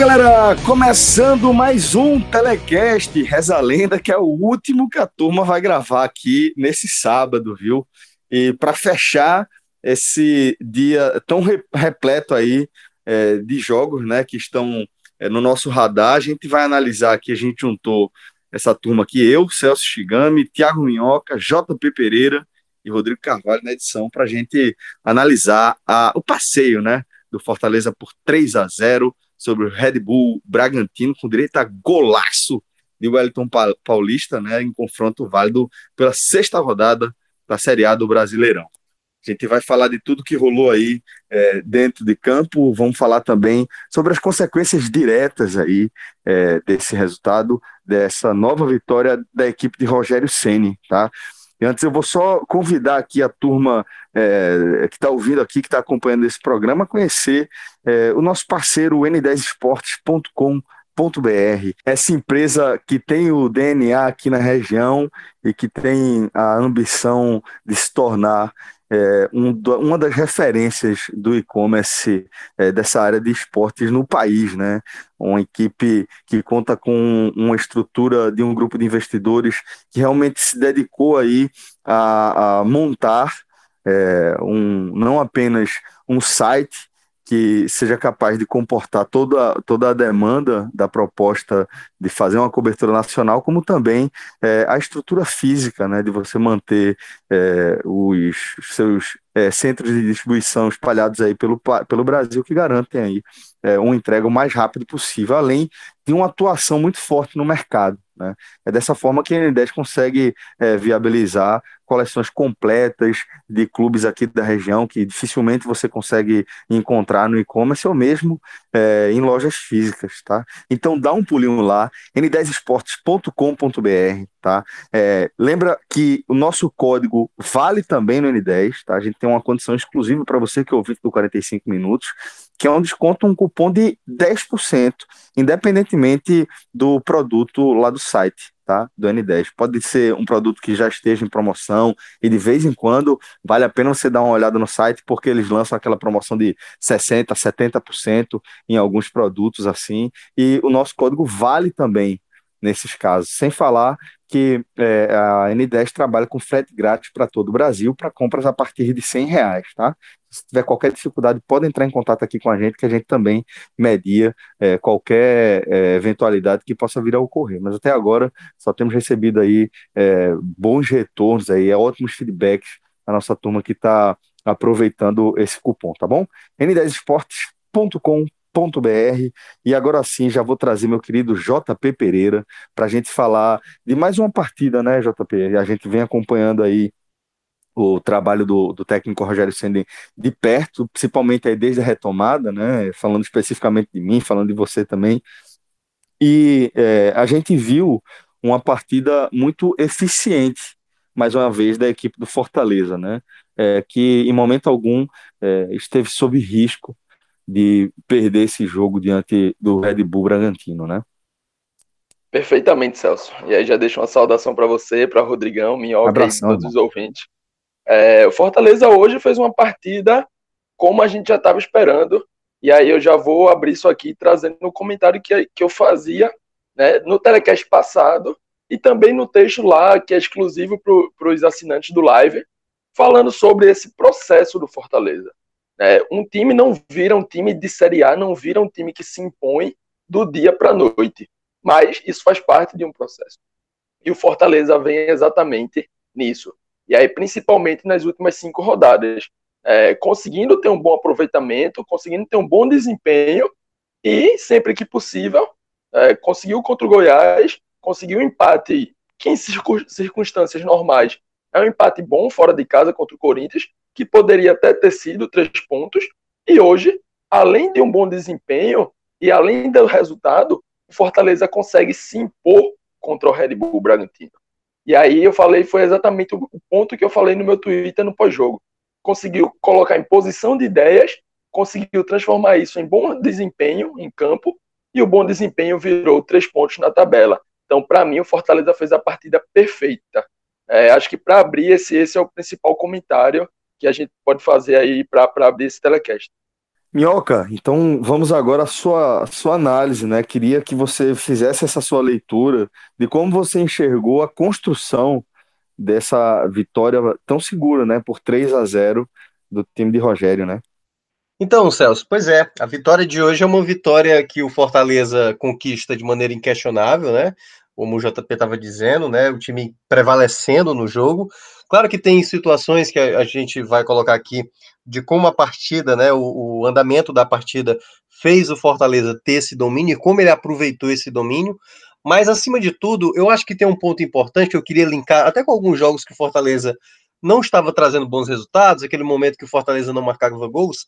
Galera, começando mais um telecast Reza a Lenda, que é o último que a turma vai gravar aqui nesse sábado, viu? E para fechar esse dia tão repleto aí é, de jogos, né, que estão é, no nosso radar, a gente vai analisar aqui, a gente juntou essa turma aqui, eu, Celso Shigami, Thiago Minhoca, JP Pereira e Rodrigo Carvalho na edição, para a gente analisar a, o passeio, né, do Fortaleza por 3 a 0 sobre o Red Bull Bragantino, com direito a golaço de Wellington Paulista, né, em confronto válido pela sexta rodada da Série A do Brasileirão. A gente vai falar de tudo que rolou aí é, dentro de campo, vamos falar também sobre as consequências diretas aí é, desse resultado, dessa nova vitória da equipe de Rogério Ceni, tá? E antes eu vou só convidar aqui a turma é, que está ouvindo aqui, que está acompanhando esse programa, a conhecer é, o nosso parceiro, o n10esportes.com.br. Essa empresa que tem o DNA aqui na região e que tem a ambição de se tornar é, um, uma das referências do e-commerce é, dessa área de esportes no país, né? Uma equipe que conta com uma estrutura de um grupo de investidores que realmente se dedicou aí a, a montar é, um, não apenas um site que seja capaz de comportar toda, toda a demanda da proposta de fazer uma cobertura nacional, como também é, a estrutura física, né, de você manter é, os seus é, centros de distribuição espalhados aí pelo, pelo Brasil, que garantem aí é, uma entrega o mais rápido possível, além de uma atuação muito forte no mercado. Né? É dessa forma que a N10 consegue é, viabilizar coleções completas de clubes aqui da região que dificilmente você consegue encontrar no e-commerce ou mesmo é, em lojas físicas, tá? Então dá um pulinho lá, n10esportes.com.br, tá? É, lembra que o nosso código vale também no N10, tá? A gente tem uma condição exclusiva para você que é ouvinte do 45 minutos, que é um desconto, um cupom de 10%, independentemente do produto lá do site, tá? Do N10. Pode ser um produto que já esteja em promoção e de vez em quando vale a pena você dar uma olhada no site, porque eles lançam aquela promoção de 60%, 70% em alguns produtos assim, e o nosso código vale também nesses casos, sem falar que é, a N10 trabalha com frete grátis para todo o Brasil para compras a partir de 100 reais, tá? Se tiver qualquer dificuldade, pode entrar em contato aqui com a gente, que a gente também media é, qualquer é, eventualidade que possa vir a ocorrer. Mas até agora só temos recebido aí é, bons retornos, aí, é, ótimos feedbacks da nossa turma que está aproveitando esse cupom, tá bom? n10esportes.com.br e agora sim, já vou trazer meu querido JP Pereira para a gente falar de mais uma partida, né, JP? A gente vem acompanhando aí o trabalho do, do técnico Rogério Senden de perto, principalmente aí desde a retomada, né? Falando especificamente de mim, falando de você também. E é, a gente viu uma partida muito eficiente, mais uma vez, da equipe do Fortaleza, né? É, que em momento algum é, esteve sob risco de perder esse jogo diante do Red Bull Bragantino, né? Perfeitamente, Celso. E aí já deixo uma saudação para você, para Rodrigão, Minhoca Abração, e todos irmão. os ouvintes. É, o Fortaleza hoje fez uma partida como a gente já estava esperando. E aí eu já vou abrir isso aqui trazendo no comentário que, que eu fazia né, no telecast passado e também no texto lá que é exclusivo para os assinantes do live, falando sobre esse processo do Fortaleza. É, um time não vira um time de Série A, não vira um time que se impõe do dia para a noite. Mas isso faz parte de um processo. E o Fortaleza vem exatamente nisso. E aí, principalmente nas últimas cinco rodadas. é, conseguindo ter um bom aproveitamento, conseguindo ter um bom desempenho e, sempre que possível, é, conseguiu contra o Goiás, conseguiu um empate que, em circunstâncias normais, é um empate bom fora de casa contra o Corinthians, que poderia até ter sido três pontos, e hoje, além de um bom desempenho e além do resultado, o Fortaleza consegue se impor contra o Red Bull Bragantino. E aí eu falei, foi exatamente o ponto que eu falei no meu Twitter no pós-jogo. Conseguiu colocar em posição de ideias, conseguiu transformar isso em bom desempenho em campo, e o bom desempenho virou três pontos na tabela. Então, para mim, o Fortaleza fez a partida perfeita. É, acho que para abrir, esse, esse é o principal comentário que a gente pode fazer aí para abrir esse telecast. Minhoca, então vamos agora à sua, sua análise, né? Queria que você fizesse essa sua leitura de como você enxergou a construção dessa vitória tão segura, né? Por 3 a 0 do time de Rogério, né? Então, Celso, pois é, a vitória de hoje é uma vitória que o Fortaleza conquista de maneira inquestionável, né? Como o JP estava dizendo, né? O time prevalecendo no jogo. Claro que tem situações que a, a gente vai colocar aqui de como a partida, né, o, o, andamento da partida fez o Fortaleza ter esse domínio e como ele aproveitou esse domínio. Mas, acima de tudo, eu acho que tem um ponto importante que eu queria linkar até com alguns jogos que o Fortaleza não estava trazendo bons resultados, aquele momento que o Fortaleza não marcava gols.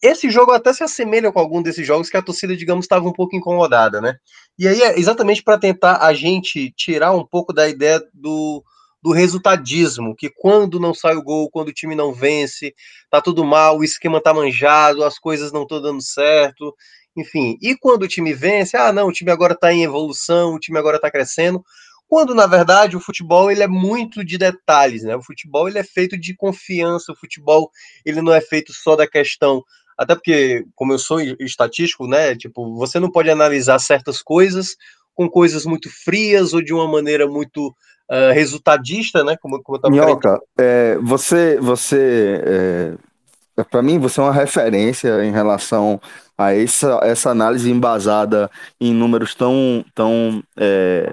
Esse jogo até se assemelha com algum desses jogos que a torcida, digamos, estava um pouco incomodada, né? E aí é exatamente para tentar a gente tirar um pouco da ideia do, do resultadismo, que quando não sai o gol, quando o time não vence, tá tudo mal, o esquema tá manjado, as coisas não estão dando certo, enfim. E quando o time vence, ah, não, o time agora tá em evolução, o time agora tá crescendo, quando na verdade o futebol ele é muito de detalhes, né? O futebol ele é feito de confiança, o futebol ele não é feito só da questão até porque, como eu sou estatístico, né? Tipo, você não pode analisar certas coisas com coisas muito frias ou de uma maneira muito uh, resultadista, né? Como, como eu tava Minhoca, é, você, você é, para mim, você é uma referência em relação a essa, essa análise embasada em números tão, tão é,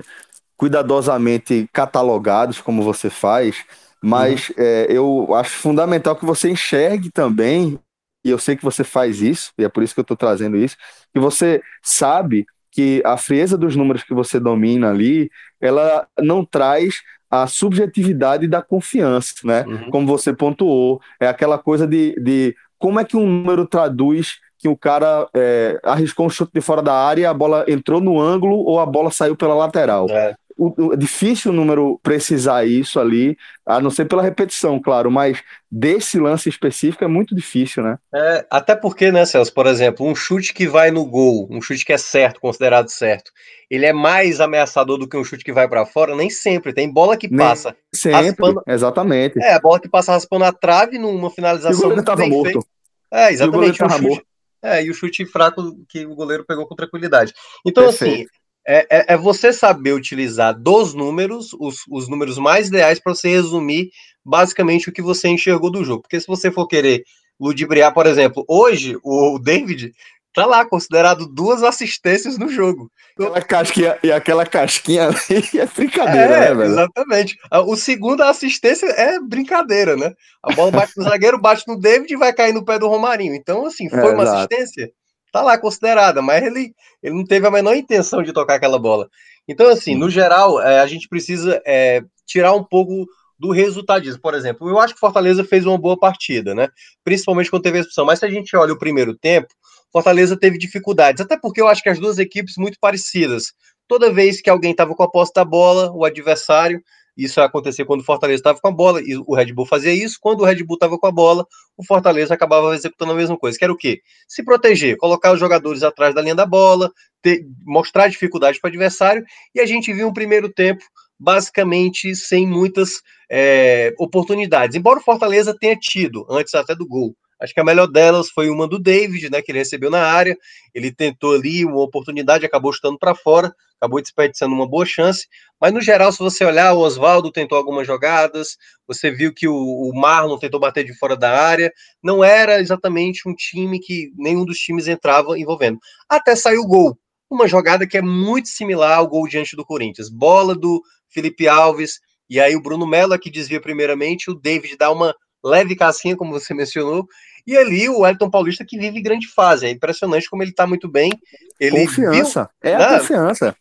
cuidadosamente catalogados como você faz, mas uhum. é, eu acho fundamental que você enxergue também, e eu sei que você faz isso, e é por isso que eu estou trazendo isso, que você sabe que a frieza dos números que você domina ali, ela não traz a subjetividade da confiança, né? Uhum. Como você pontuou, é aquela coisa de, de como é que um número traduz que o cara é, arriscou um chute de fora da área a bola entrou no ângulo ou a bola saiu pela lateral. É o, o, é difícil o número precisar isso ali, a não ser pela repetição, claro, mas desse lance específico é muito difícil, né? É, até porque, né, Celso, por exemplo, um chute que vai no gol, um chute que é certo, considerado certo, ele é mais ameaçador do que um chute que vai para fora? Nem sempre. Tem bola que passa. Nem sempre, raspando... exatamente. É, a bola que passa raspando a trave numa finalização. E o goleiro tava morto. Feito. É, exatamente. E o, o chute... morto. É, e o chute fraco que o goleiro pegou com tranquilidade. Então, assim, Perfeito. assim, é, é, é, você saber utilizar dos números, os, os números mais ideais, para você resumir basicamente o que você enxergou do jogo. Porque se você for querer ludibriar, por exemplo, hoje o David tá lá, considerado duas assistências no jogo. Aquela casquinha, e aquela casquinha ali é brincadeira, é, né, velho? Exatamente. O segundo assistência é brincadeira, né? A bola bate no zagueiro, bate no David e vai cair no pé do Romarinho. Então, assim, foi é, uma exato. assistência tá lá considerada, mas ele, ele não teve a menor intenção de tocar aquela bola. Então, assim, no geral, é, a gente precisa é, tirar um pouco do resultadismo. Por exemplo, eu acho que Fortaleza fez uma boa partida, né? Principalmente quando teve a expulsão. Mas se a gente olha o primeiro tempo, Fortaleza teve dificuldades, até porque eu acho que as duas equipes muito parecidas. Toda vez que alguém estava com a posse da bola, o adversário isso acontecia quando o Fortaleza estava com a bola e o Red Bull fazia isso. Quando o Red Bull estava com a bola, o Fortaleza acabava executando a mesma coisa. Que era o quê? Se proteger, colocar os jogadores atrás da linha da bola, ter, mostrar dificuldade para o adversário. E a gente viu um primeiro tempo basicamente sem muitas é, oportunidades. Embora o Fortaleza tenha tido, antes até do gol, Acho que a melhor delas foi uma do David, né, que ele recebeu na área. Ele tentou ali uma oportunidade, acabou chutando para fora, acabou desperdiçando uma boa chance. Mas no geral, se você olhar, o Oswaldo tentou algumas jogadas, você viu que o, o Marlon tentou bater de fora da área. Não era exatamente um time que nenhum dos times entrava envolvendo. Até saiu o gol. Uma jogada que é muito similar ao gol diante do Corinthians. Bola do Felipe Alves, e aí o Bruno Mello que desvia primeiramente, o David dá uma leve casquinha, como você mencionou, e ali o Elton Paulista que vive grande fase. É impressionante como ele tá muito bem. Ele confiança. Viu, é né? a confiança.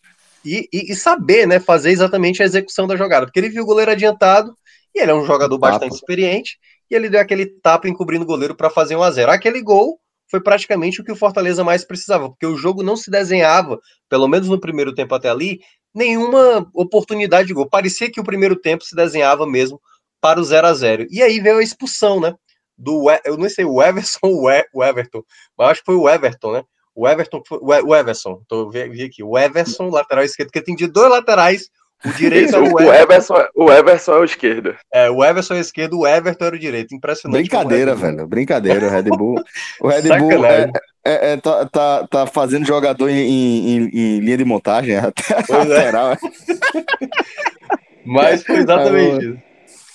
E, e, e, saber, né, fazer exatamente a execução da jogada. Porque ele viu o goleiro adiantado, e ele é um jogador bastante experiente, e ele deu aquele tapa encobrindo o goleiro para fazer um a 0 Aquele gol foi praticamente o que o Fortaleza mais precisava, porque o jogo não se desenhava, pelo menos no primeiro tempo até ali, nenhuma oportunidade de gol. Parecia que o primeiro tempo se desenhava mesmo para o 0 a 0 E aí veio a expulsão, né? Do, eu não sei, o Everson ou o Everton, mas acho que foi o Everton, né? O Everton, o Everson, tô vendo aqui, o Everson, lateral esquerdo, porque tem de dois laterais, o direito é o, o Everson. O Everson é o esquerdo. É, o Everson é o esquerdo, o Everton era o direito. Impressionante. Brincadeira, velho. Brincadeira. O Red Bull. O Red Bull é, é, é, tá, tá, tá, fazendo jogador em, em, em, linha de montagem, até pois é. lateral. É. Mas foi exatamente isso.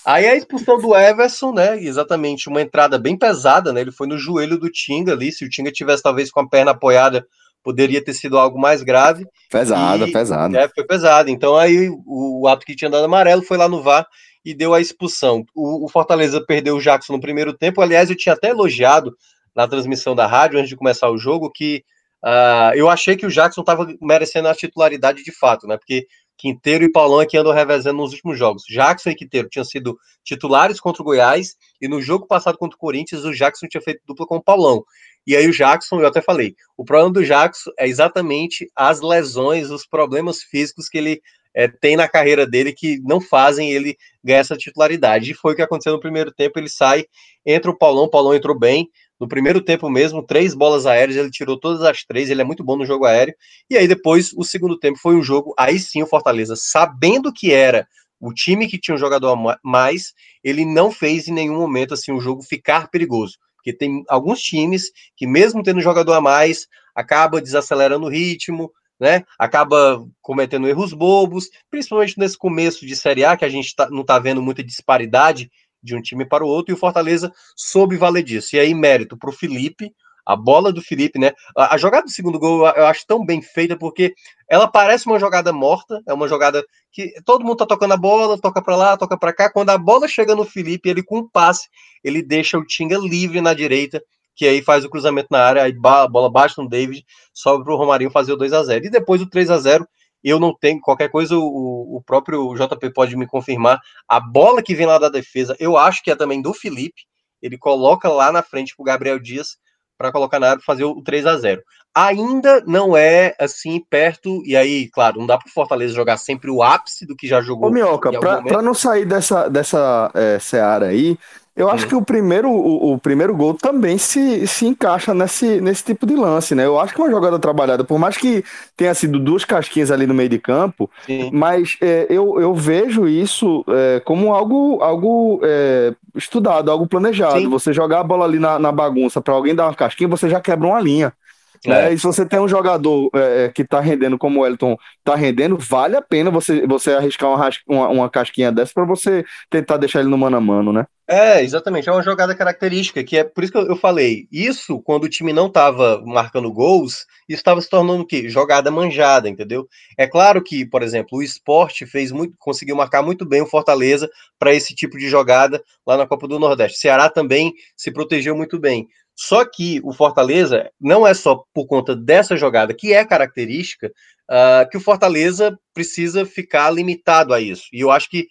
Aí a expulsão do Everson, né? Exatamente, uma entrada bem pesada, né? Ele foi no joelho do Tinga ali. Se o Tinga tivesse talvez com a perna apoiada, poderia ter sido algo mais grave. Pesado, e, pesado. É, foi pesado. Então aí o, o, ato que tinha dado amarelo foi lá no VAR e deu a expulsão. O, o, Fortaleza perdeu o Jackson no primeiro tempo. Aliás, eu tinha até elogiado na transmissão da rádio antes de começar o jogo que uh, eu achei que o Jackson estava merecendo a titularidade de fato, né? Porque Quinteiro e Paulão aqui andam revezando nos últimos jogos. Jackson e Quinteiro tinham sido titulares contra o Goiás e no jogo passado contra o Corinthians o Jackson tinha feito dupla com o Paulão. E aí o Jackson, eu até falei, o problema do Jackson é exatamente as lesões, os problemas físicos que ele é, tem na carreira dele que não fazem ele ganhar essa titularidade. E foi o que aconteceu no primeiro tempo, ele sai, entra o Paulão, o Paulão entrou bem, no primeiro tempo mesmo, três bolas aéreas, ele tirou todas as três, ele é muito bom no jogo aéreo. E aí depois, o segundo tempo foi um jogo, aí sim o Fortaleza, sabendo que era o time que tinha um jogador a mais, ele não fez em nenhum momento assim o jogo ficar perigoso. Porque tem alguns times que, mesmo tendo jogador a mais, acaba desacelerando o ritmo, né? Acaba cometendo erros bobos, principalmente nesse começo de Série A, que a gente tá, não está vendo muita disparidade de um time para o outro, e o Fortaleza soube valer disso. E aí, mérito para o Felipe, a bola do Felipe, né? A, a, jogada do segundo gol eu acho tão bem feita porque ela parece uma jogada morta, é uma jogada que todo mundo tá tocando a bola, toca para lá, toca para cá. Quando a bola chega no Felipe, ele com um passe, ele deixa o Tinga livre na direita, que aí faz o cruzamento na área, aí a bola baixa no David, sobe pro Romarinho fazer o 2 a 0 E depois o 3 a 0 eu não tenho qualquer coisa, o, o próprio JP pode me confirmar. A bola que vem lá da defesa, eu acho que é também do Felipe. Ele coloca lá na frente pro Gabriel Dias para colocar na área fazer o 3 a 0 Ainda não é assim perto, e aí, claro, não dá para o Fortaleza jogar sempre o ápice do que já jogou. Ô, Minhoca, para não sair dessa, dessa é, seara aí, eu acho que o primeiro, o, o, primeiro gol também se, se encaixa nesse, nesse tipo de lance, né? Eu acho que é uma jogada trabalhada, por mais que tenha sido duas casquinhas ali no meio de campo, Sim. mas é, eu, eu vejo isso é, como algo, algo é, estudado, algo planejado. Sim. Você jogar a bola ali na, na bagunça para alguém dar uma casquinha, você já quebra uma linha. É. E se você tem um jogador é, é que tá rendendo como o Elton tá rendendo, vale a pena você, você arriscar uma, uma, uma casquinha dessa para você tentar deixar ele no mano a mano, né? É, exatamente. É uma jogada característica, que é por isso que eu falei. Isso, quando o time não estava marcando gols, estava se tornando o quê? Jogada manjada, entendeu? É claro que, por exemplo, o esporte fez muito, conseguiu marcar muito bem o Fortaleza para esse tipo de jogada lá na Copa do Nordeste. O Ceará também se protegeu muito bem. Só que o Fortaleza não é só por conta dessa jogada, que é característica, uh, que o Fortaleza precisa ficar limitado a isso. E eu acho que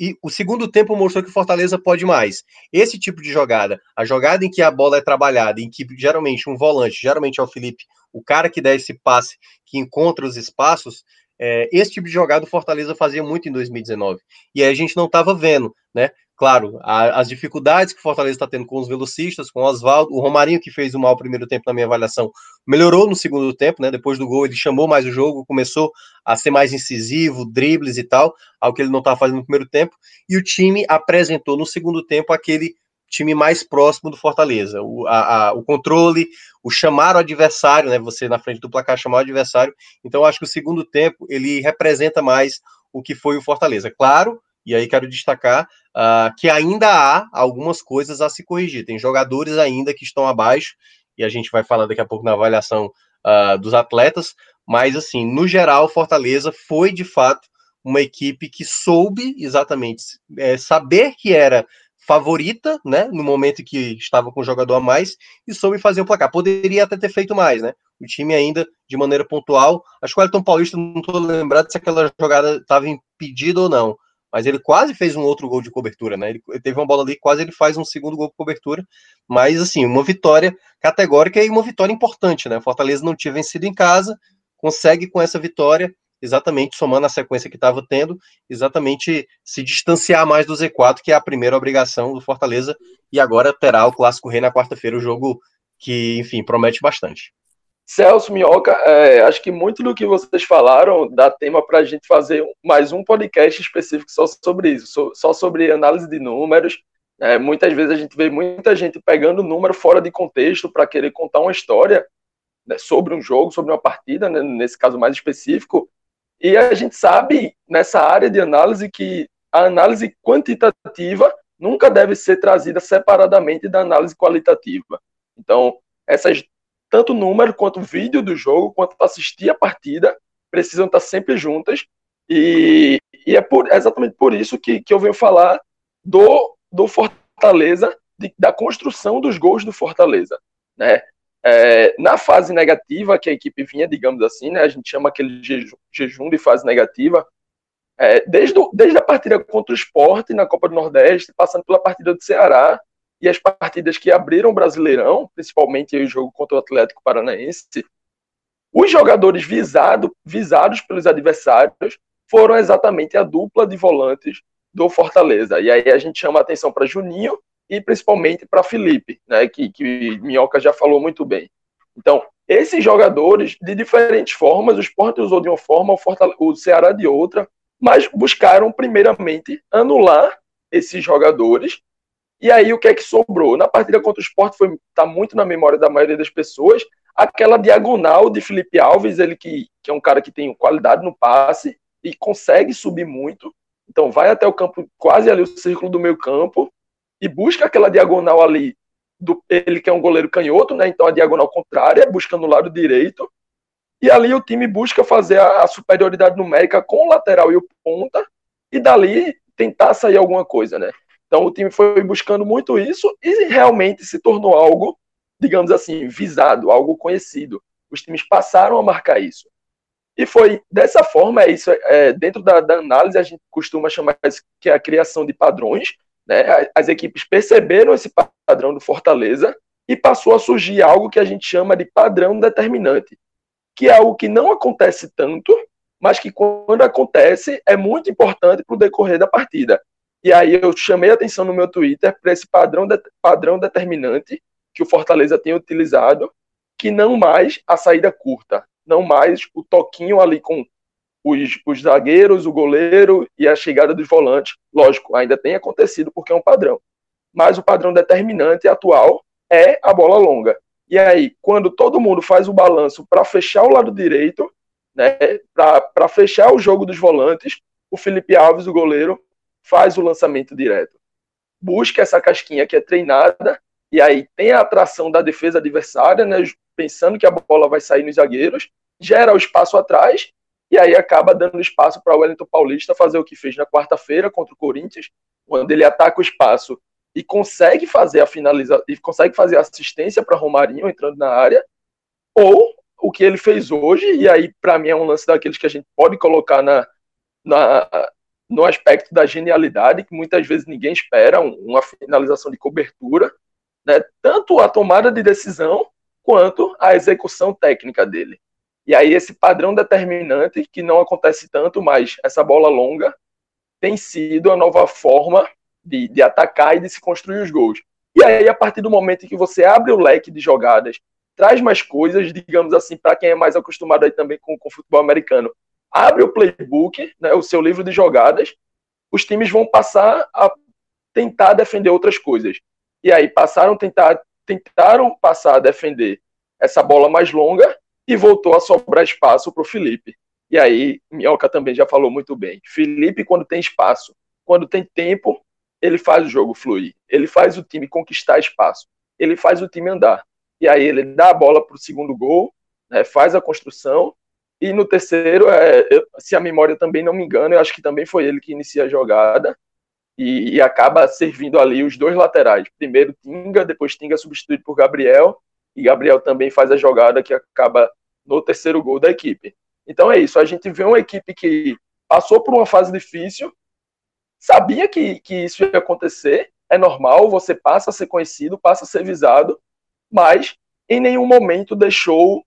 e o segundo tempo mostrou que o Fortaleza pode mais. Esse tipo de jogada, a jogada em que a bola é trabalhada, em que geralmente um volante, geralmente é o Felipe, o cara que dá esse passe, que encontra os espaços, é, esse tipo de jogada o Fortaleza fazia muito em 2019. E aí a gente não estava vendo, né? Claro, a, as dificuldades que o Fortaleza está tendo com os velocistas, com o Oswaldo, o Romarinho, que fez o mal primeiro tempo na minha avaliação, melhorou no segundo tempo, né? Depois do gol, ele chamou mais o jogo, começou a ser mais incisivo, dribles e tal, ao que ele não estava fazendo no primeiro tempo, e o time apresentou no segundo tempo aquele time mais próximo do Fortaleza. O, a, a, o controle, o chamar o adversário, né? Você na frente do placar chamar o adversário. Então, acho que o segundo tempo ele representa mais o que foi o Fortaleza. Claro e aí quero destacar uh, que ainda há algumas coisas a se corrigir. Tem jogadores ainda que estão abaixo, e a gente vai falar daqui a pouco na avaliação uh, dos atletas, mas assim, no geral, Fortaleza foi de fato uma equipe que soube exatamente é, saber que era favorita, né, no momento que estava com o jogador a mais e soube fazer o placar. Poderia até ter feito mais, né? O time ainda de maneira pontual. Acho que o Elton Paulista não estou lembrado se aquela jogada estava impedida ou não, mas ele quase fez um outro gol de cobertura, né? Ele, teve uma bola ali, quase ele faz um segundo gol de cobertura, mas assim, uma vitória categórica e uma vitória importante, né? Fortaleza não tinha vencido em casa, consegue com essa vitória exatamente somando a sequência que estava tendo, exatamente se distanciar mais do Z4, que é a primeira obrigação do Fortaleza, e agora terá o Clássico Rei na quarta-feira, o jogo que, enfim, promete bastante. Celso Minhoca, é, acho que muito do que vocês falaram dá tema para a gente fazer mais um podcast específico só sobre isso, só sobre análise de números. É, muitas vezes a gente vê muita gente pegando número fora de contexto para querer contar uma história né, sobre um jogo, sobre uma partida, né, nesse caso mais específico, e a gente sabe, nessa área de análise, que a análise quantitativa nunca deve ser trazida separadamente da análise qualitativa. Então, essas tanto número quanto vídeo do jogo, quanto assistir a partida, precisam estar sempre juntas. E, e é, por, é exatamente por isso que, que eu venho falar do, do Fortaleza, de, da construção dos gols do Fortaleza. Né? É, na fase negativa que a equipe vinha, digamos assim, né, a gente chama aquele jejum, de fase negativa, é, desde, o, desde a partida contra o esporte na Copa do Nordeste, passando pela partida do Ceará e as partidas que abriram o Brasileirão, principalmente o jogo contra o Atlético Paranaense, os jogadores visado, visados pelos adversários foram exatamente a dupla de volantes do Fortaleza. E aí a gente chama a atenção para Juninho e principalmente para Felipe, né, que, que Minhoca já falou muito bem. Então, esses jogadores, de diferentes formas, o Sport usou de uma forma, o, o Ceará de outra, mas buscaram primeiramente anular esses jogadores. E aí o que é que sobrou? Na partida contra o Sport foi tá muito na memória da maioria das pessoas, aquela diagonal de Felipe Alves, ele que, que é um cara que tem qualidade no passe e consegue subir muito. Então vai até o campo, quase ali o círculo do meio campo, e busca aquela diagonal ali do ele que é um goleiro canhoto, né? Então a diagonal contrária, busca no lado direito. E ali o time busca fazer a, a superioridade numérica com o lateral e o ponta e dali tentar sair alguma coisa, né? Então o time foi buscando muito isso e realmente se tornou algo, digamos assim, visado, algo conhecido. Os times passaram a marcar isso. E foi dessa forma, é isso, é, dentro da, da, análise, a gente costuma chamar isso que é a criação de padrões, né? As equipes perceberam esse padrão do Fortaleza e passou a surgir algo que a gente chama de padrão determinante, que é algo que não acontece tanto, mas que quando acontece é muito importante para o decorrer da partida. E aí eu chamei a atenção no meu Twitter para esse padrão, de, padrão determinante que o Fortaleza tem utilizado, que não mais a saída curta, não mais o toquinho ali com os, os zagueiros, o goleiro e a chegada dos volantes. Lógico, ainda tem acontecido porque é um padrão. Mas o padrão determinante atual é a bola longa. E aí, quando todo mundo faz o balanço para fechar o lado direito, né, para fechar o jogo dos volantes, o Felipe Alves, o goleiro, faz o lançamento direto. Busca essa casquinha que é treinada, e aí tem a atração da defesa adversária, né, pensando que a bola vai sair nos zagueiros, gera o espaço atrás e aí acaba dando espaço para o Wellington Paulista fazer o que fez na quarta-feira contra o Corinthians, quando ele ataca o espaço e consegue fazer a finalização e consegue fazer assistência para Romarinho entrando na área, ou o que ele fez hoje, e aí para mim é um lance daqueles que a gente pode colocar na, na no aspecto da genialidade, que muitas vezes ninguém espera, uma finalização de cobertura, né? tanto a tomada de decisão quanto a execução técnica dele. E aí esse padrão determinante, que não acontece tanto, mas essa bola longa, tem sido a nova forma de, de atacar e de se construir os gols. E aí, a partir do momento em que você abre o leque de jogadas, traz mais coisas, digamos assim, para quem é mais acostumado aí também com, o futebol americano, abre o playbook, né, o seu livro de jogadas, os times vão passar a tentar defender outras coisas. E aí passaram tentar tentaram passar a defender essa bola mais longa e voltou a sobrar espaço para o Felipe. E aí, Minhoca também já falou muito bem. Felipe, quando tem espaço, quando tem tempo, ele faz o jogo fluir. Ele faz o time conquistar espaço. Ele faz o time andar. E aí ele dá a bola para o segundo gol, né, faz a construção. E no terceiro, é, se a memória também não me engana, eu acho que também foi ele que inicia a jogada. e, e, acaba servindo ali os dois laterais. Primeiro Tinga, depois Tinga substituído por Gabriel, e Gabriel também faz a jogada que acaba no terceiro gol da equipe. Então é isso, a gente vê uma equipe que passou por uma fase difícil, sabia que, que isso ia acontecer, é normal, você passa a ser conhecido, passa a ser visado, mas em nenhum momento deixou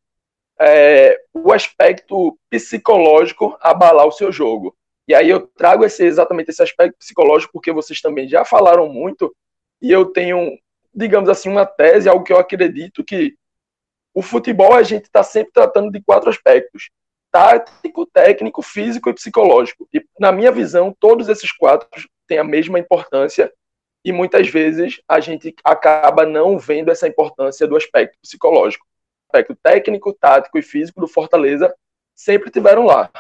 é, o aspecto psicológico abalar o seu jogo. E aí eu trago esse, exatamente esse aspecto psicológico porque vocês também já falaram muito e eu tenho, digamos assim, uma tese, algo que eu acredito que o futebol a gente está sempre tratando de quatro aspectos: tático, técnico, físico e psicológico. E na minha visão, todos esses quatro têm a mesma importância e muitas vezes a gente acaba não vendo essa importância do aspecto psicológico. Aspecto técnico, tático e físico do Fortaleza sempre tiveram lá.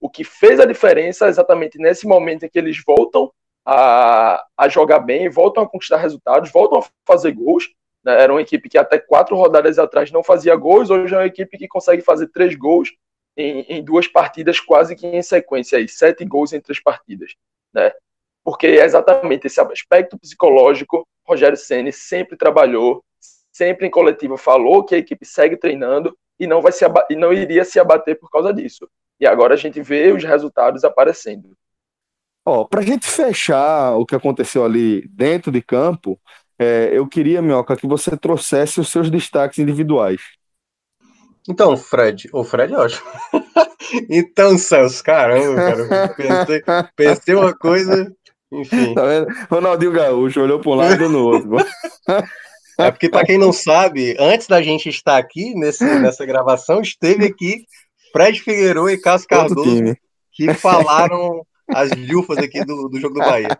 O que fez a diferença exatamente nesse momento em que eles voltam a, a jogar bem, voltam a conquistar resultados, voltam a fazer gols. Né? Era uma equipe que até quatro rodadas atrás não fazia gols, hoje é uma equipe que consegue fazer três gols em, em duas partidas quase que em sequência, aí, sete gols em três partidas. Né? Porque é exatamente esse aspecto psicológico, Rogério Ceni sempre trabalhou, sempre em coletiva falou que a equipe segue treinando e não vai se e não iria se abater por causa disso. E agora a gente vê os resultados aparecendo. Ó, para a gente fechar o que aconteceu ali dentro de campo, é, eu queria, Minhoca, que você trouxesse os seus destaques individuais. Então, Fred, o Fred é ótimo. então, Celso, caramba, cara, pensei, pensei uma coisa, enfim. Tá vendo? Ronaldinho Gaúcho olhou para um lado e no outro. É porque, para quem não sabe, antes da gente estar aqui nesse, nessa gravação, esteve aqui Fred Figueiredo e Cássio Cardoso, que falaram as lufas aqui do, do jogo do Bahia.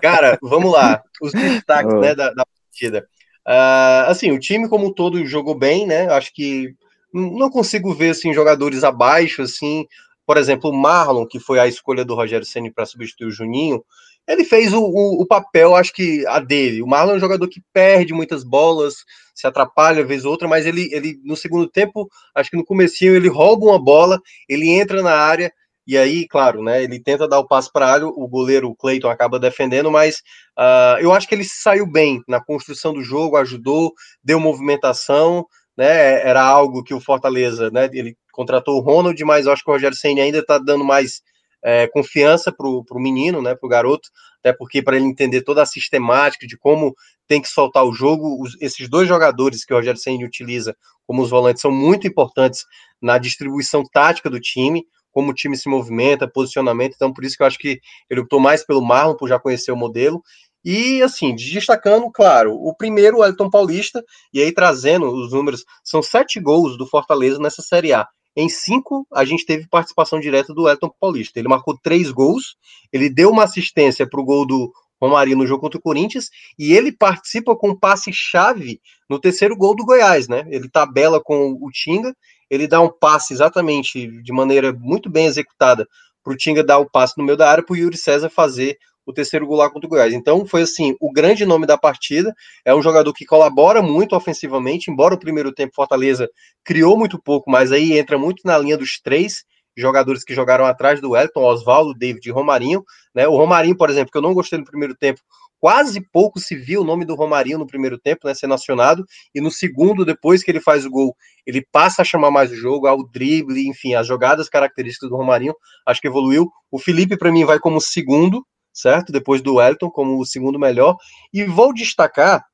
Cara, vamos lá. Os destaques oh. né, da, da partida. Uh, assim, o time como um todo jogou bem, né? Acho que não consigo ver assim jogadores abaixo, assim. Por exemplo, o Marlon, que foi a escolha do Rogério Ceni para substituir o Juninho, ele fez o, o, o, papel, acho que a dele. O Marlon é um jogador que perde muitas bolas, se atrapalha vez ou outra, mas ele, ele no segundo tempo, acho que no comecinho ele rouba uma bola, ele entra na área e aí, claro, né, ele tenta dar o passo para área, o goleiro o Cleiton acaba defendendo, mas uh, eu acho que ele saiu bem na construção do jogo, ajudou, deu movimentação, né, era algo que o Fortaleza, né, ele contratou o Ronald, mas eu acho que o Rogério Senna ainda está dando mais é, confiança para o menino, né, para o garoto, até porque para ele entender toda a sistemática de como tem que soltar o jogo, os, esses dois jogadores que o Rogério Senna utiliza como os volantes são muito importantes na distribuição tática do time, como o time se movimenta, posicionamento, então por isso que eu acho que ele optou mais pelo Marlon, por já conhecer o modelo, e assim, destacando, claro, o primeiro, o Elton Paulista, e aí trazendo os números, são sete gols do Fortaleza nessa Série A. Em cinco, a gente teve participação direta do Elton Paulista. Ele marcou três gols, ele deu uma assistência para o gol do Romarinho no jogo contra o Corinthians, e ele participa com passe-chave no terceiro gol do Goiás, né? Ele tabela com o Tinga, ele dá um passe exatamente de maneira muito bem executada para o Tinga dar o passe no meio da área para o Yuri César fazer o terceiro lá contra o Goiás. Então foi assim, o grande nome da partida, é um jogador que colabora muito ofensivamente, embora o primeiro tempo Fortaleza criou muito pouco, mas aí entra muito na linha dos três jogadores que jogaram atrás do Elton, Oswaldo, David e Romarinho, né? O Romarinho, por exemplo, que eu não gostei no primeiro tempo, quase pouco se viu o nome do Romarinho no primeiro tempo, né, sendo acionado, e no segundo, depois que ele faz o gol, ele passa a chamar mais o jogo, ao drible, enfim, as jogadas características do Romarinho, acho que evoluiu. O Felipe, para mim, vai como segundo, certo? Depois do Wellington como o segundo melhor. E vou destacar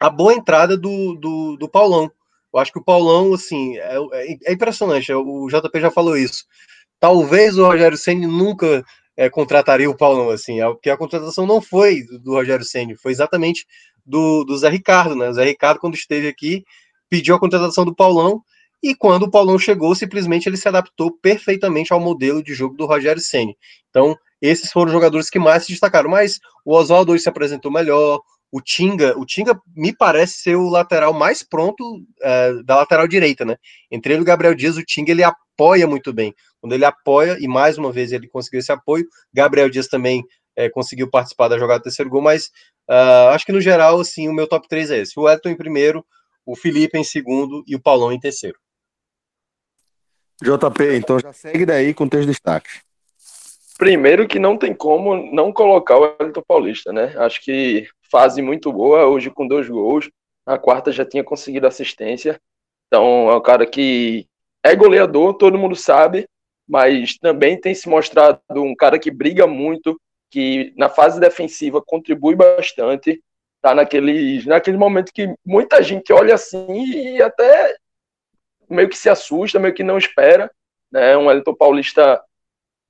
a boa entrada do, do, do Paulão. Eu acho que o Paulão, assim, é, é, é impressionante. O JP já falou isso. Talvez o Rogério Senni nunca é, contrataria o Paulão, assim, porque a contratação não foi do Rogério Senni, foi exatamente do, do Zé Ricardo, né? O Zé Ricardo, quando esteve aqui, pediu a contratação do Paulão, e quando o Paulão chegou, simplesmente ele se adaptou perfeitamente ao modelo de jogo do Rogério Senni. Então, esses foram os jogadores que mais se destacaram. Mas o Oswaldo se apresentou melhor. O Tinga, o Tinga me parece ser o lateral mais pronto é, da lateral direita, né? Entre ele e o Gabriel Dias, o Tinga ele apoia muito bem. Quando ele apoia, e mais uma vez ele conseguiu esse apoio, Gabriel Dias também é, conseguiu participar da jogada do terceiro gol, mas uh, acho que no geral, assim, o meu top 3 é esse. O Elton em primeiro, o Felipe em segundo e o Paulão em terceiro. JP, então já segue daí com teus destaques. Primeiro que não tem como não colocar o Wellington Paulista, né? Acho que fase muito boa, hoje com dois gols. Na quarta já tinha conseguido assistência. Então é um cara que é goleador, todo mundo sabe, mas também tem se mostrado um cara que briga muito, que na fase defensiva contribui bastante. Tá naquele, naquele momento que muita gente olha assim e até meio que se assusta, meio que não espera. Né? Um Wellington Paulista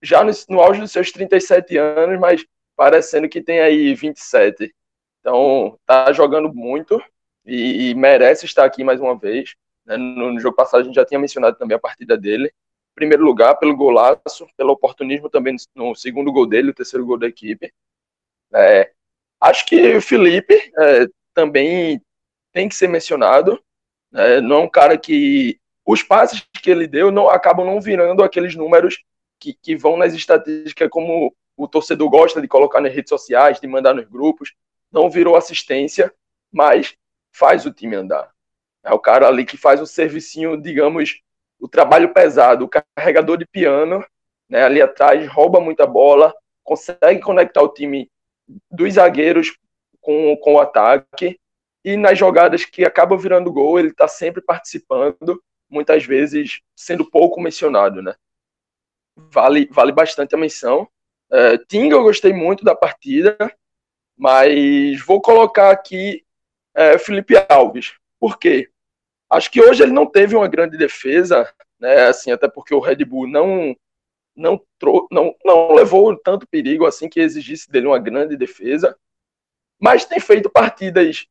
já no, no auge dos seus 37 anos, mas parecendo que tem aí 27. Então, tá jogando muito e, e merece estar aqui mais uma vez. Né? No, no, jogo passado a gente já tinha mencionado também a partida dele. Em primeiro lugar, pelo golaço, pelo oportunismo também no, no segundo gol dele, o terceiro gol da equipe. É, acho que o Felipe é, também tem que ser mencionado. É, não é um cara que os passes que ele deu não acabam não virando aqueles números que, que vão nas estatísticas como o torcedor gosta de colocar nas redes sociais, de mandar nos grupos. Não virou assistência, mas faz o time andar. É o cara ali que faz o servicinho, digamos, o trabalho pesado, o carregador de piano, né, ali atrás, rouba muita bola, consegue conectar o time dos zagueiros com, com o ataque, e nas jogadas que acabam virando gol, ele está sempre participando, muitas vezes sendo pouco mencionado, né? Vale, vale bastante a menção. É, Tinga, eu gostei muito da partida, mas vou colocar aqui é, Felipe Alves. Por quê? Acho que hoje ele não teve uma grande defesa, né? Assim, até porque o Red Bull não não, não, não levou tanto perigo assim que exigisse dele uma grande defesa, mas tem feito partidas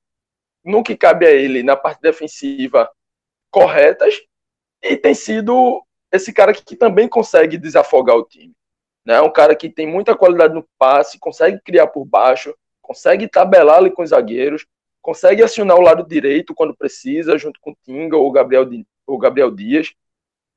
no que cabe a ele na parte defensiva corretas e tem sido esse cara que, também consegue desafogar o time. Né? Um cara que tem muita qualidade no passe, consegue criar por baixo, consegue tabelar ali com os zagueiros, consegue acionar o lado direito quando precisa, junto com o Tinga ou Gabriel, ou Gabriel Dias.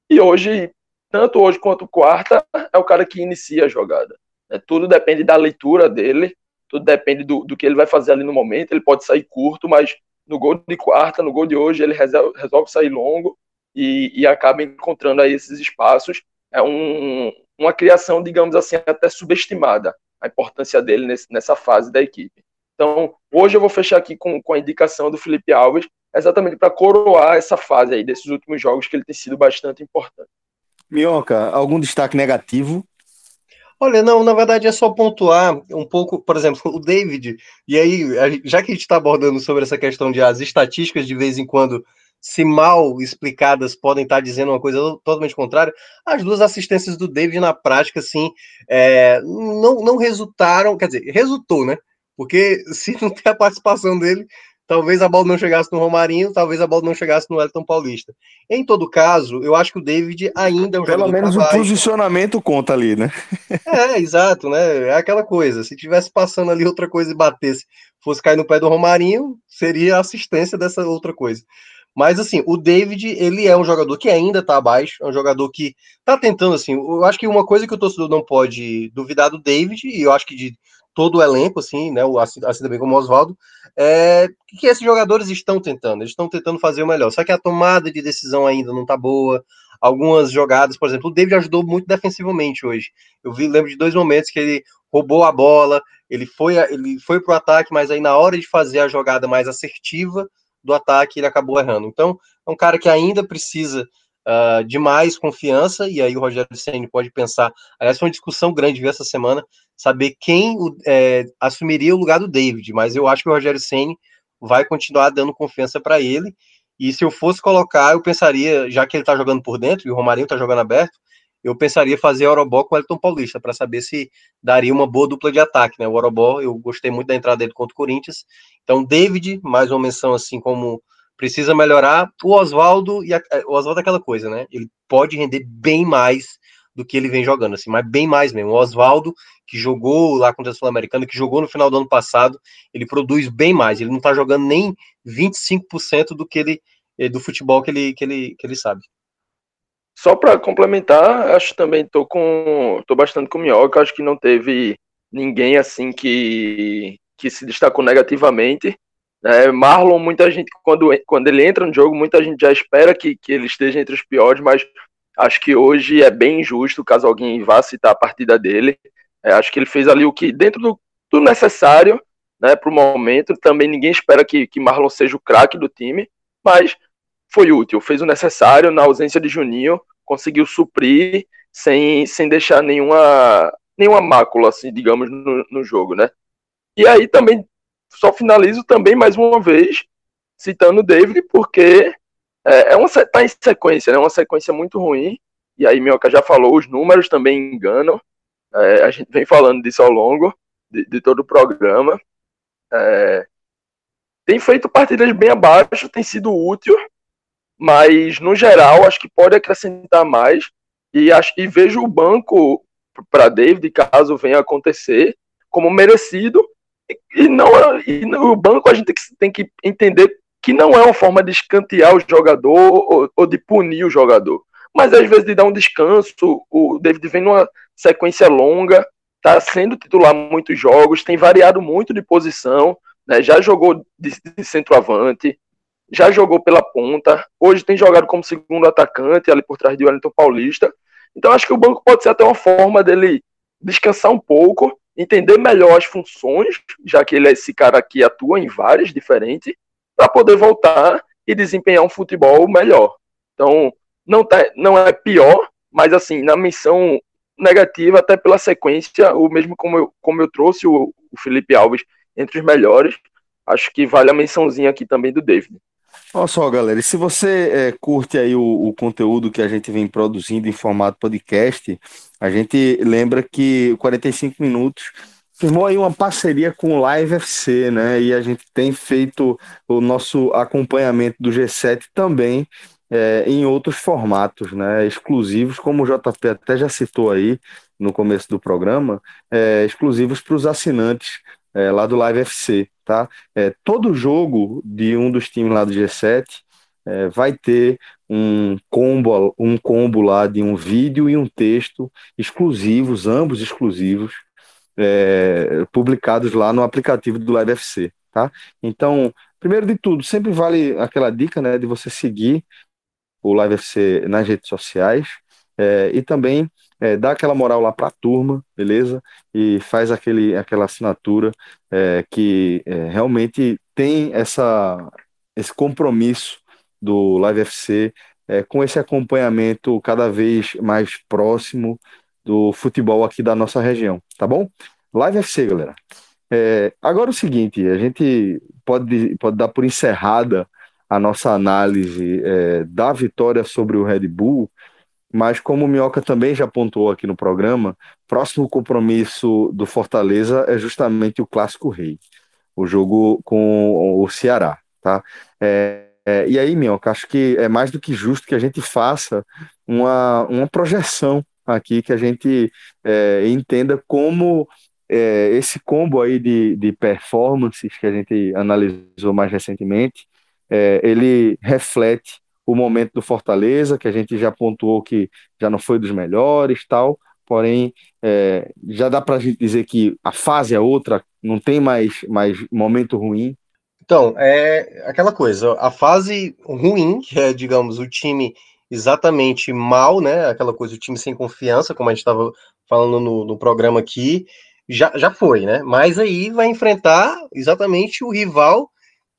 E hoje, tanto hoje quanto quarta, é o cara que inicia a jogada. É, tudo depende da leitura dele, tudo depende do, do que ele vai fazer ali no momento. Ele pode sair curto, mas no gol de quarta, no gol de hoje, ele resolve, resolve sair longo e, e acaba encontrando aí esses espaços. É um, uma criação, digamos assim, até subestimada, a importância dele nesse, nessa fase da equipe. Então, hoje eu vou fechar aqui com, com a indicação do Felipe Alves, exatamente para coroar essa fase aí desses últimos jogos que ele tem sido bastante importante. Minhoca, algum destaque negativo? Olha, não, na verdade é só pontuar um pouco, por exemplo, o David, e aí, já que a gente está abordando sobre essa questão de as estatísticas de vez em quando se mal explicadas, podem estar dizendo uma coisa totalmente contrária. As duas assistências do David na prática, assim, é, não, não resultaram, quer dizer, resultou, né? Porque se não tem a participação dele, talvez a bola não chegasse no Romarinho, talvez a bola não chegasse no Elton Paulista. Em todo caso, eu acho que o David ainda é um Pelo menos o posicionamento conta ali, né? é, exato, né? É aquela coisa. Se tivesse passando ali outra coisa e batesse, fosse cair no pé do Romarinho, seria a assistência dessa outra coisa. Mas, assim, o David, ele é um jogador que ainda tá abaixo, é um jogador que tá tentando, assim, eu acho que uma coisa que o torcedor não pode duvidar do David, e eu acho que de todo o elenco, assim, né, assim, assim também como o Oswaldo, é que esses jogadores estão tentando, eles estão tentando fazer o melhor, só que a tomada de decisão ainda não tá boa, algumas jogadas, por exemplo, o David ajudou muito defensivamente hoje, eu vi, lembro de dois momentos que ele roubou a bola, ele foi, ele foi pro ataque, mas aí na hora de fazer a jogada mais assertiva, do ataque ele acabou errando. Então, é um cara que ainda precisa uh, de mais confiança, e aí o Rogério Senna pode pensar. Aliás, foi uma discussão grande essa semana, saber quem é, assumiria o lugar do David, mas eu acho que o Rogério Senna vai continuar dando confiança para ele. E se eu fosse colocar, eu pensaria, já que ele está jogando por dentro e o Romarinho está jogando aberto, eu pensaria fazer Orobó com o Elton Paulista, para saber se daria uma boa dupla de ataque, né? O Orobó, eu gostei muito da entrada dele contra o Corinthians. Então, David, mais uma menção assim como precisa melhorar. O Oswaldo, e a, o Oswaldo é aquela coisa, né? Ele pode render bem mais do que ele vem jogando, assim, mas bem mais mesmo. O Oswaldo, que jogou lá contra a Sul-Americana, que jogou no final do ano passado, ele produz bem mais. Ele não tá jogando nem 25% do que ele eh, do futebol que ele, que ele, que ele sabe. Só para complementar, acho também tô com tô bastante com Minhoca, acho que não teve ninguém assim que que se destacou negativamente. É, Marlon, muita gente quando quando ele entra no jogo, muita gente já espera que, que ele esteja entre os piores, mas Acho que hoje é bem injusto, caso alguém vá citar a partida dele. É, acho que ele fez ali o que, dentro do, do necessário, né, para o momento. Também ninguém espera que, que Marlon seja o craque do time, mas foi útil, fez o necessário na ausência de Juninho, conseguiu suprir sem, sem deixar nenhuma, nenhuma mácula, assim, digamos, no, no jogo, né? E aí também, só finalizo também mais uma vez, citando o David, porque é, é uma, tá em sequência, né? Uma sequência muito ruim. E aí, Minhoca já falou, os números também enganam. É, a gente vem falando disso ao longo de, de todo o programa. É, tem feito partidas bem abaixo, tem sido útil, mas no geral acho que pode acrescentar mais. E, acho, e vejo o banco para David, caso venha acontecer, como merecido. E, não e o banco a gente tem que, tem que entender que não é uma forma de escantear o jogador ou, ou, de punir o jogador. Mas às vezes de dar um descanso, o David vem numa sequência longa, está sendo titular muitos jogos, tem variado muito de posição, né? já jogou de, de centroavante, já jogou pela ponta, hoje tem jogado como segundo atacante ali por trás de Wellington Paulista. Então acho que o banco pode ser até uma forma dele descansar um pouco, entender melhor as funções, já que ele é esse cara que atua em várias diferentes, para poder voltar e desempenhar um futebol melhor. Então, não, tá, não é pior, mas assim, na missão negativa, até pela sequência, o mesmo como eu, como eu trouxe o, o Felipe Alves entre os melhores, acho que vale a mençãozinha aqui também do David. Olha só, galera, e se você é, curte aí o, o, conteúdo que a gente vem produzindo em formato podcast, a gente lembra que 45 minutos firmou aí uma parceria com o Live FC, né? E a gente tem feito o nosso acompanhamento do G7 também é, em outros formatos, né? Exclusivos, como o JP até já citou aí no começo do programa, é, exclusivos para os assinantes é, lá do Live FC, tá? É, todo jogo de um dos times lá do G7 é, vai ter um combo, um combo lá de um vídeo e um texto exclusivos, ambos exclusivos, é, publicados lá no aplicativo do Live FC, tá? Então, primeiro de tudo, sempre vale aquela dica, né, de você seguir o Live FC nas redes sociais é, e também é, dar aquela moral lá para a turma, beleza? E faz aquele, aquela assinatura é, que é, realmente tem essa, esse compromisso do Live FC é, com esse acompanhamento cada vez mais próximo do futebol aqui da nossa região, tá bom? Live FC, galera. É, agora o seguinte, a gente pode, pode dar por encerrada a nossa análise é, da vitória sobre o Red Bull, mas como o Minhoca também já pontuou aqui no programa, próximo compromisso do Fortaleza é justamente o Clássico Rei, o jogo com o Ceará, tá? É, é, e aí, Minhoca, acho que é mais do que justo que a gente faça uma, uma projeção aqui que a gente é, entenda como é, esse combo aí de, de performances que a gente analisou mais recentemente, é, ele reflete o momento do Fortaleza, que a gente já pontuou que já não foi dos melhores, tal, porém é, já dá para a gente dizer que a fase é outra, não tem mais, mais momento ruim. Então, é aquela coisa, a fase ruim, que é, digamos, o time exatamente mal, né? Aquela coisa, o time sem confiança, como a gente estava falando no, no programa aqui, já, já foi, né? Mas aí vai enfrentar exatamente o rival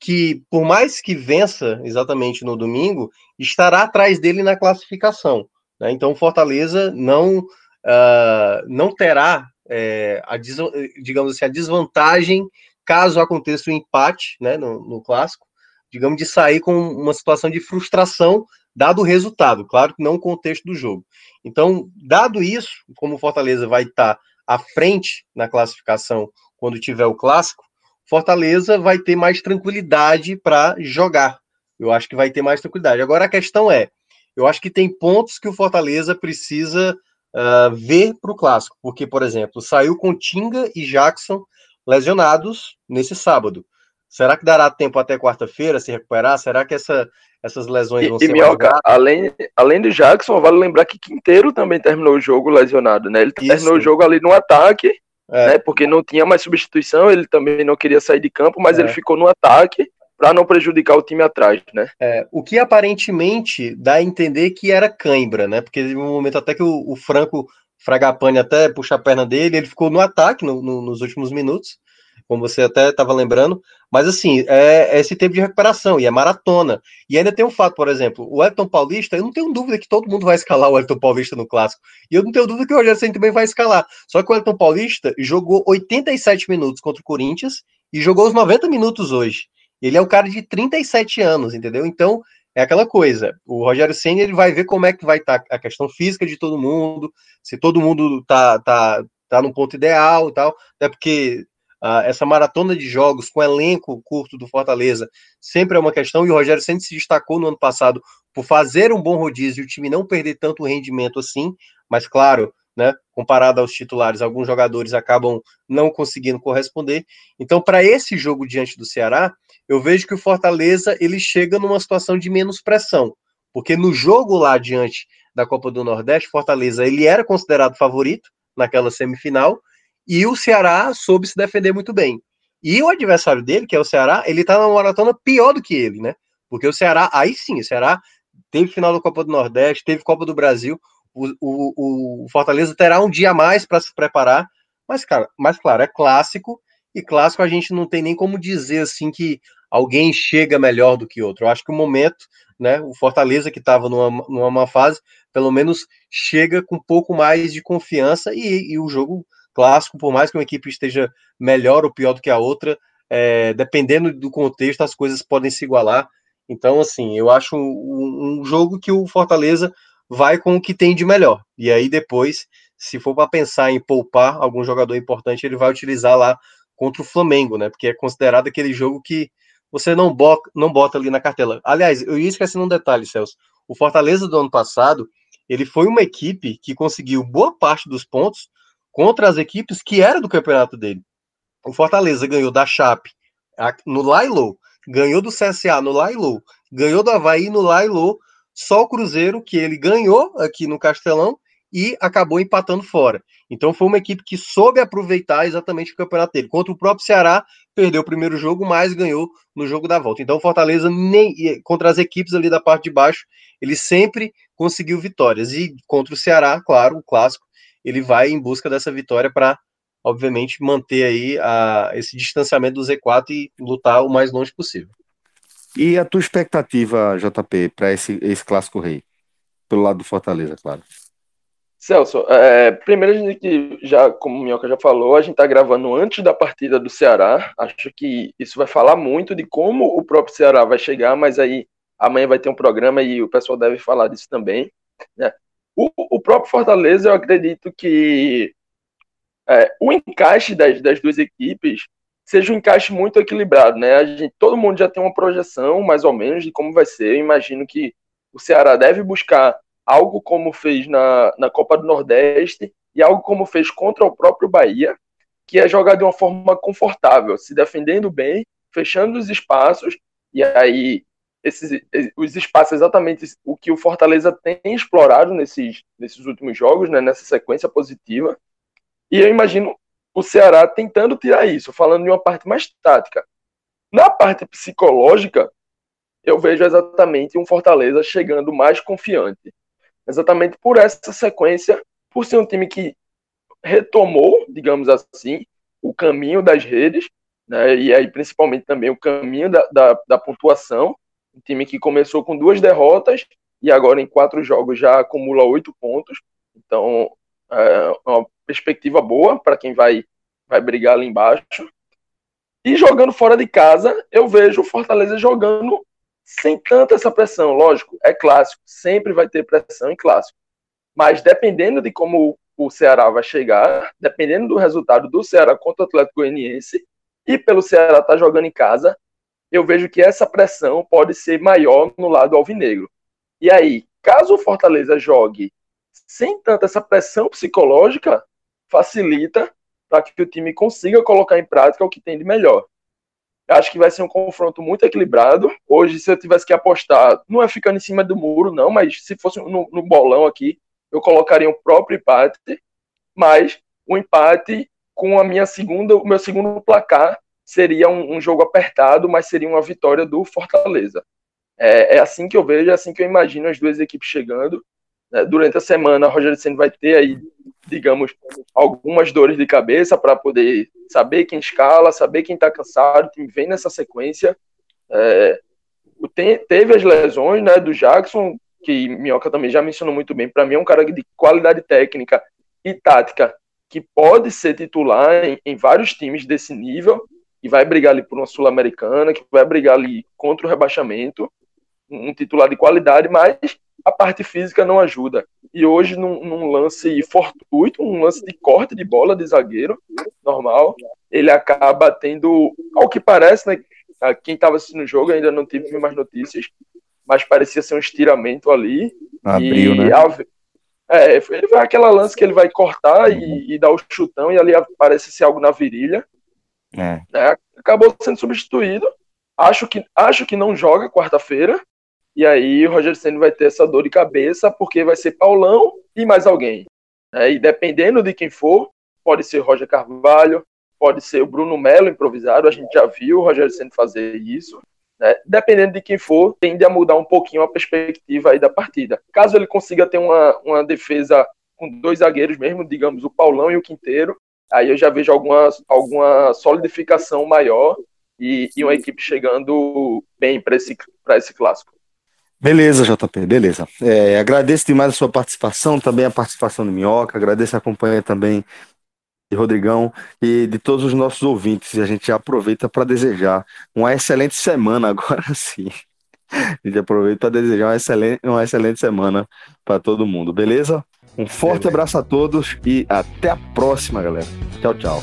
que, por mais que vença exatamente no domingo, estará atrás dele na classificação. Né? Então, Fortaleza não, uh, não terá, é, a, digamos assim, a desvantagem caso aconteça o um empate né, no, no clássico, digamos, de sair com uma situação de frustração dado o resultado, claro que não o contexto do jogo. Então, dado isso, como o Fortaleza vai estar à frente na classificação quando tiver o clássico, Fortaleza vai ter mais tranquilidade para jogar. Eu acho que vai ter mais tranquilidade. Agora a questão é, eu acho que tem pontos que o Fortaleza precisa uh, ver para o clássico, porque, por exemplo, saiu com Tinga e Jackson lesionados nesse sábado. Será que dará tempo até quarta-feira se recuperar? Será que essa, essas lesões vão e, ser e Mioca, além, além do Jackson, vale lembrar que Quinteiro também terminou o jogo lesionado, né? Ele Isso. terminou o jogo ali no ataque, é. né? Porque não tinha mais substituição, ele também não queria sair de campo, mas é. ele ficou no ataque para não prejudicar o time atrás, né? É, o que aparentemente dá a entender que era cãibra, né? Porque teve um momento até que o, o Franco Fragapane até puxa a perna dele, ele ficou no ataque no, no, nos últimos minutos, como você até estava lembrando. Mas assim, é, é, esse tempo de recuperação e é maratona. E ainda tem um fato, por exemplo, o Elton Paulista, eu não tenho dúvida que todo mundo vai escalar o Elton Paulista no clássico. E eu não tenho dúvida que o Rogério Senna também vai escalar. Só que o Elton Paulista jogou 87 minutos contra o Corinthians e jogou os 90 minutos hoje. Ele é um cara de 37 anos, entendeu? Então, é aquela coisa. O Rogério Senna ele vai ver como é que vai estar tá a questão física de todo mundo, se todo mundo tá tá tá no ponto ideal e tal. Até porque uh, essa maratona de jogos com elenco curto do Fortaleza sempre é uma questão e o Rogério Senna se destacou no ano passado por fazer um bom rodízio e o time não perder tanto rendimento assim. Mas claro, né? Comparado aos titulares, alguns jogadores acabam não conseguindo corresponder. Então, para esse jogo diante do Ceará, eu vejo que o Fortaleza ele chega numa situação de menos pressão, porque no jogo lá diante da Copa do Nordeste, Fortaleza ele era considerado favorito naquela semifinal e o Ceará soube se defender muito bem. E o adversário dele, que é o Ceará, ele tá numa maratona pior do que ele, né? Porque o Ceará, aí sim, o Ceará teve final da Copa do Nordeste, teve Copa do Brasil, o, o, o Fortaleza terá um dia a mais para se preparar, mas, cara, mas claro, é clássico, e clássico a gente não tem nem como dizer assim que alguém chega melhor do que outro. Eu acho que o momento, né, o Fortaleza que estava numa, numa fase, pelo menos chega com um pouco mais de confiança e, e, o jogo clássico, por mais que uma equipe esteja melhor ou pior do que a outra, é, dependendo do contexto, as coisas podem se igualar. Então, assim, eu acho um, um jogo que o Fortaleza vai com o que tem de melhor. E aí depois, se for para pensar em poupar algum jogador importante, ele vai utilizar lá contra o Flamengo, né? Porque é considerado aquele jogo que você não bota, não bota ali na cartela. Aliás, eu ia esquecendo um detalhe, Celso. O Fortaleza do ano passado, ele foi uma equipe que conseguiu boa parte dos pontos contra as equipes que era do campeonato dele. O Fortaleza ganhou da Chape no Lailo, ganhou do CSA no Lailo, ganhou do Havaí no Lailo, só o Cruzeiro, que ele ganhou aqui no Castelão e acabou empatando fora. Então foi uma equipe que soube aproveitar exatamente o campeonato dele. Contra o próprio Ceará, perdeu o primeiro jogo, mas ganhou no jogo da volta. Então o Fortaleza, nem, contra as equipes ali da parte de baixo, ele sempre conseguiu vitórias. E contra o Ceará, claro, o clássico, ele vai em busca dessa vitória para, obviamente, manter aí a, esse distanciamento do Z4 e lutar o mais longe possível. E a tua expectativa, JP, para esse, esse clássico rei? Pelo lado do Fortaleza, claro. Celso, é, primeiro a gente já, como o Minhoca já falou, a gente está gravando antes da partida do Ceará. Acho que isso vai falar muito de como o próprio Ceará vai chegar, mas aí amanhã vai ter um programa e o pessoal deve falar disso também. Né? O, o próprio Fortaleza, eu acredito que é, o encaixe das, das duas equipes seja um encaixe muito equilibrado, né? A gente, todo mundo já tem uma projeção, mais ou menos, de como vai ser. Eu imagino que o Ceará deve buscar algo como fez na, na Copa do Nordeste e algo como fez contra o próprio Bahia, que é jogar de uma forma confortável, se defendendo bem, fechando os espaços, e aí esses, os espaços exatamente o que o Fortaleza tem explorado nesses, nesses últimos jogos, né, nessa sequência positiva. E eu imagino o Ceará tentando tirar isso, falando de uma parte mais tática. Na parte psicológica, eu vejo exatamente um Fortaleza chegando mais confiante. Exatamente por essa sequência, por ser um time que retomou, digamos assim, o caminho das redes, né, e aí principalmente também o caminho da, da, da pontuação. Um time que começou com duas derrotas e agora em quatro jogos já acumula oito pontos. Então, é uma perspectiva boa para quem vai, vai brigar ali embaixo. E jogando fora de casa, eu vejo o Fortaleza jogando sem tanta essa pressão. Lógico, é clássico, sempre vai ter pressão em clássico. Mas dependendo de como o Ceará vai chegar, dependendo do resultado do Ceará contra o Atlético Goianiense, e pelo Ceará estar tá jogando em casa, eu vejo que essa pressão pode ser maior no lado alvinegro. E aí, caso o Fortaleza jogue sem tanta essa pressão psicológica, facilita para que o time consiga colocar em prática o que tem de melhor. Acho que vai ser um confronto muito equilibrado. Hoje, se eu tivesse que apostar, não é ficando em cima do muro, não, mas se fosse no, no bolão aqui, eu colocaria o próprio empate, mas o um empate com a minha segunda, o meu segundo placar seria um, um jogo apertado, mas seria uma vitória do Fortaleza. É, é, assim que eu vejo, é assim que eu imagino as duas equipes chegando. Né? Durante a semana, a Roger Senna vai ter aí, digamos, algumas dores de cabeça para poder saber quem escala, saber quem está cansado, quem vem nessa sequência. É, tem, teve as lesões né, do Jackson, que Minhoca também já mencionou muito bem. Para mim, é um cara de qualidade técnica e tática que pode ser titular em, em vários times desse nível e vai brigar ali por uma Sul-Americana, que vai brigar ali contra o rebaixamento, um titular de qualidade, mas a parte física não ajuda. E hoje, num, num, lance fortuito, um lance de corte de bola de zagueiro, normal, ele acaba tendo, ao que parece, né, quem estava assistindo o jogo ainda não tive mais notícias, mas parecia ser um estiramento ali. Abriu, né? A, é, ele vai aquela lance que ele vai cortar e, e dar o chutão e ali parece ser algo na virilha. É. É, acabou sendo substituído. Acho que, acho que não joga quarta-feira. E aí o Roger Senna vai ter essa dor de cabeça, porque vai ser Paulão e mais alguém. É, e dependendo de quem for, pode ser Roger Carvalho, pode ser o Bruno Melo improvisado. A gente já viu o Roger Senna fazer isso. Né? Dependendo de quem for, tende a mudar um pouquinho a perspectiva aí da partida. Caso ele consiga ter uma, uma defesa com dois zagueiros mesmo, digamos, o Paulão e o Quinteiro, aí eu já vejo alguma, alguma solidificação maior e, e uma equipe chegando bem para esse, esse clássico. Beleza, JP, beleza. É, agradeço demais a sua participação, também a participação do Minhoca, agradeço a companhia também de Rodrigão e de todos os nossos ouvintes. E a gente aproveita para desejar uma excelente semana agora sim. A gente aproveita para desejar uma excelente, uma excelente semana para todo mundo, beleza? Um forte Beleza. abraço a todos e até a próxima, galera. Tchau, tchau.